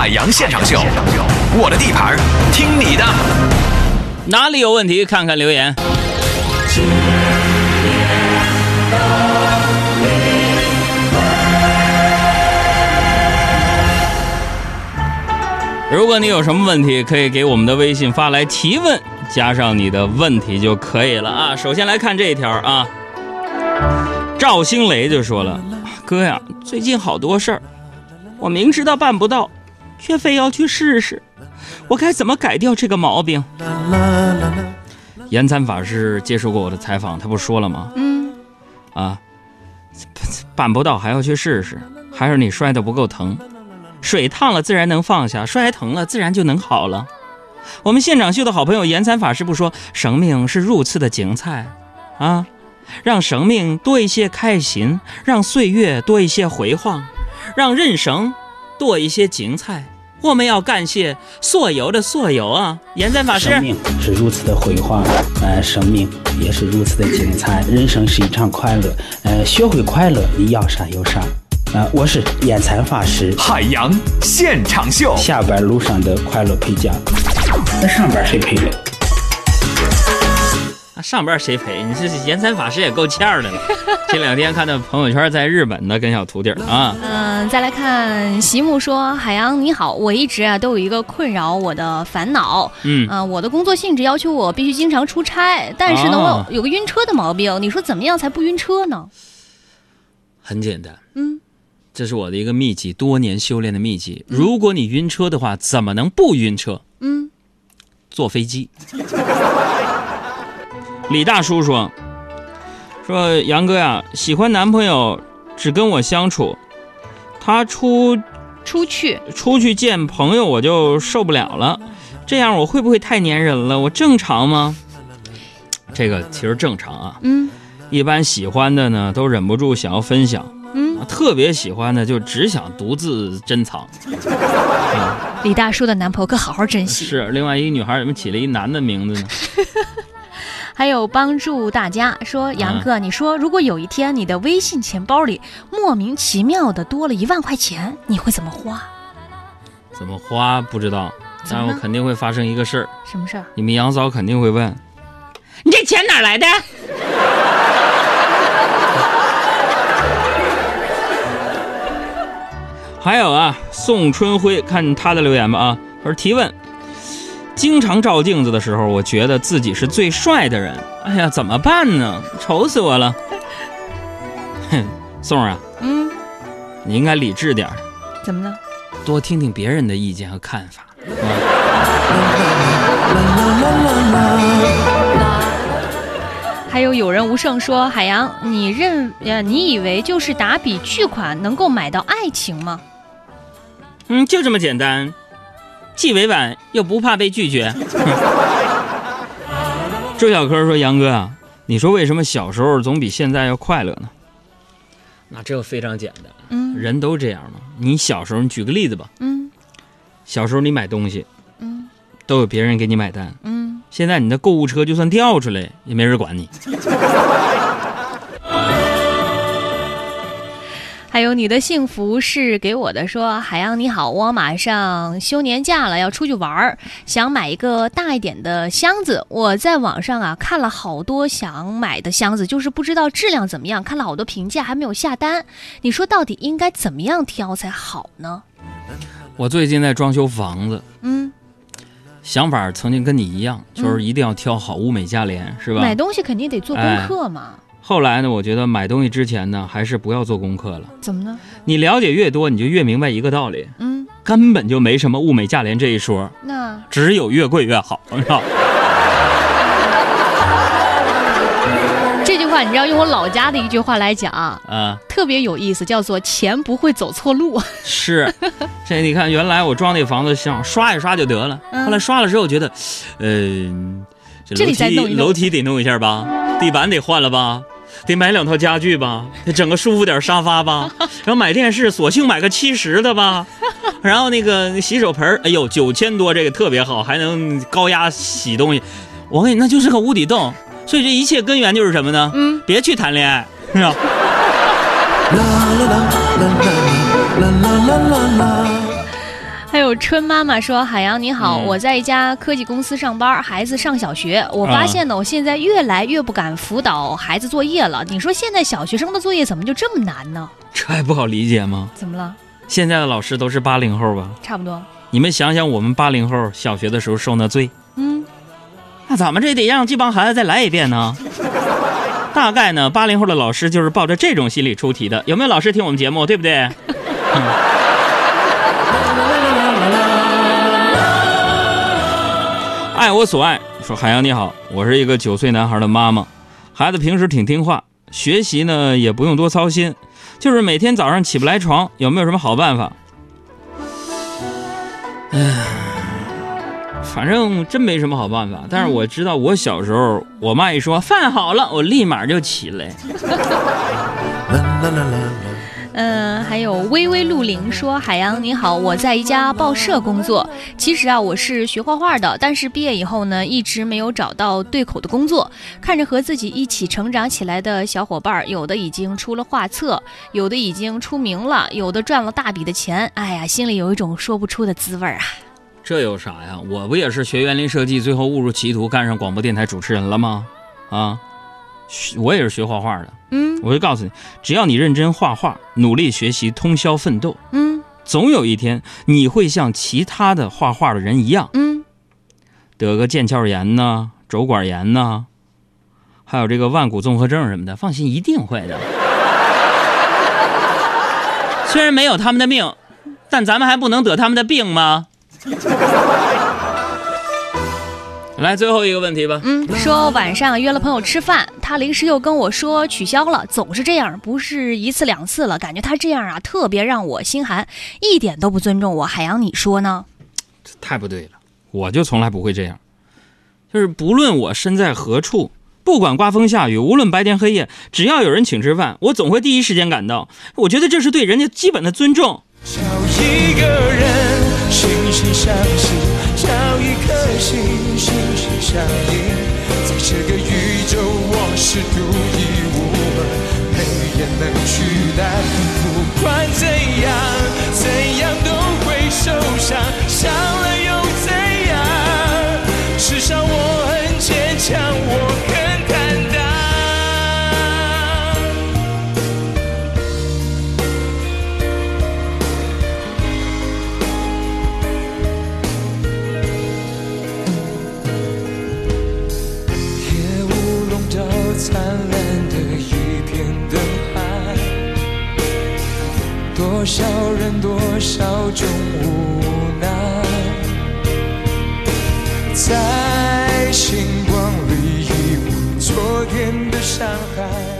海洋现场秀，我的地盘，听你的。哪里有问题？看看留言。如果你有什么问题，可以给我们的微信发来提问，加上你的问题就可以了啊。首先来看这一条啊，赵星雷就说了：“哥呀，最近好多事儿，我明知道办不到，却非要去试试，我该怎么改掉这个毛病？”延参法师接受过我的采访，他不说了吗？嗯，啊，办不到还要去试试，还是你摔得不够疼。水烫了自然能放下，摔疼了自然就能好了。我们现场秀的好朋友延参法师不说，生命是如此的精彩，啊，让生命多一些开心，让岁月多一些辉煌，让人生多一些精彩。我们要感谢所有的所有啊！延参法师，生命是如此的辉煌，呃，生命也是如此的精彩，人生是一场快乐，呃，学会快乐，你要啥有啥。啊，我是延残法师，海洋现场秀，下班路上的快乐陪驾。那上班谁陪的？上班谁陪？你这延参法师也够欠的了。这两天看到朋友圈在日本的跟小徒弟啊。嗯，再来看席木说：“海洋你好，我一直啊都有一个困扰我的烦恼。嗯啊，我的工作性质要求我必须经常出差，但是呢，哦我有个晕车的毛病。你说怎么样才不晕车呢？很简单，嗯，这是我的一个秘籍，多年修炼的秘籍。如果你晕车的话，怎么能不晕车？嗯，坐飞机。李大叔说：“说杨哥呀，喜欢男朋友只跟我相处，他出出去出去见朋友我就受不了了，这样我会不会太粘人了？我正常吗？这个其实正常啊。嗯一般喜欢的呢都忍不住想要分享，嗯，啊特别喜欢的就只想独自珍藏。李大叔的男朋友可好好珍惜。是，另外一个女孩怎么起了一男的名字呢？还有帮助大家说，杨哥，你说如果有一天你的微信钱包里莫名其妙的多了一万块钱，你会怎么花？怎么花不知道，但我肯定会发生一个事儿，什么事儿？你们杨嫂肯定会问：你这钱哪来的？还有啊，宋春辉，看他的留言吧啊，他说提问：经常照镜子的时候，我觉得自己是最帅的人，哎呀，怎么办呢？愁死我了。哼，宋儿啊，嗯，你应该理智点儿，怎么了？多听听别人的意见和看法。还有有人无胜说，海洋，你认呀，你以为就是打笔巨款能够买到爱情吗？嗯，就这么简单，既委婉又不怕被拒绝。周小柯说：“杨哥啊，你说为什么小时候总比现在要快乐呢？”那这个非常简单，嗯人都这样嘛。你小时候，你举个例子吧，嗯小时候你买东西嗯都有别人给你买单，嗯，现在你的购物车就算掉出来，也没人管你。还有你的幸福是给我的说，海洋你好，我马上休年假了，要出去玩儿，想买一个大一点的箱子。我在网上啊看了好多想买的箱子，就是不知道质量怎么样，看了好多评价，还没有下单。你说到底应该怎么样挑才好呢？我最近在装修房子，嗯，想法曾经跟你一样，就是一定要挑好物美价廉，是吧？买东西肯定得做功课嘛。后来呢，我觉得买东西之前呢，还是不要做功课了。怎么呢？你了解越多，你就越明白一个道理，嗯，根本就没什么物美价廉这一说，那。只有越贵越好，是吧？这句话你知道用我老家的一句话来讲，啊，特别有意思，叫做“钱不会走错路。是，这你看，原来我装那房子想刷一刷就得了，嗯。后来刷了之后觉得，呃，这楼梯再弄一弄。楼梯得弄一下吧，地板得换了吧。得买两套家具吧，得整个舒服点沙发吧，然后买电视，索性买个七十的吧，然后那个洗手盆，哎呦，九千多，这个特别好，还能高压洗东西。我跟你那就是个无底洞，所以这一切根源就是什么呢？嗯，别去谈恋爱，是吧？还有春妈妈说：“海洋你好，嗯我在一家科技公司上班，孩子上小学。我发现呢，我现在越来越不敢辅导孩子作业了。你说现在小学生的作业怎么就这么难呢？这还不好理解吗？怎么了？现在的老师都是八零后吧？差不多。你们想想，我们八零后小学的时候受那罪，嗯，那咱们这得让这帮孩子再来一遍呢。大概呢，八零后的老师就是抱着这种心理出题的。有没有老师听我们节目？对不对？爱我所爱说：“海洋你好，我是一个九岁男孩的妈妈，孩子平时挺听话，学习呢也不用多操心，就是每天早上起不来床，有没有什么好办法？”哎，反正真没什么好办法。但是我知道，我小时候，我妈一说饭好了，我立马就起来。嗯，还有微微露玲说：“海洋你好，我在一家报社工作。其实啊，我是学画画的，但是毕业以后呢，一直没有找到对口的工作。看着和自己一起成长起来的小伙伴，有的已经出了画册，有的已经出名了，有的赚了大笔的钱。哎呀，心里有一种说不出的滋味儿啊！这有啥呀？我不也是学园林设计，最后误入歧途，干上广播电台主持人了吗？啊，我也是学画画的。嗯我就告诉你，只要你认真画画，努力学习，通宵奋斗，嗯总有一天你会像其他的画画的人一样，嗯，得个腱鞘炎呐、肘管炎呐、还有这个腕骨综合症什么的。放心，一定会的。虽然没有他们的命，但咱们还不能得他们的病吗？来，最后一个问题吧。嗯，说晚上约了朋友吃饭，他临时又跟我说取消了，总是这样，不是一次两次了，感觉他这样啊，特别让我心寒，一点都不尊重我。海洋，你说呢？这太不对了，我就从来不会这样，就是不论我身在何处，不管刮风下雨，无论白天黑夜，只要有人请吃饭，我总会第一时间赶到。我觉得这是对人家基本的尊重。找一个人心心相惜，找一颗心心心相依，在这个宇宙我是独一无二，没人能取代。不管怎样，多少人，多少种无奈，在星光里遗忘昨天的伤害。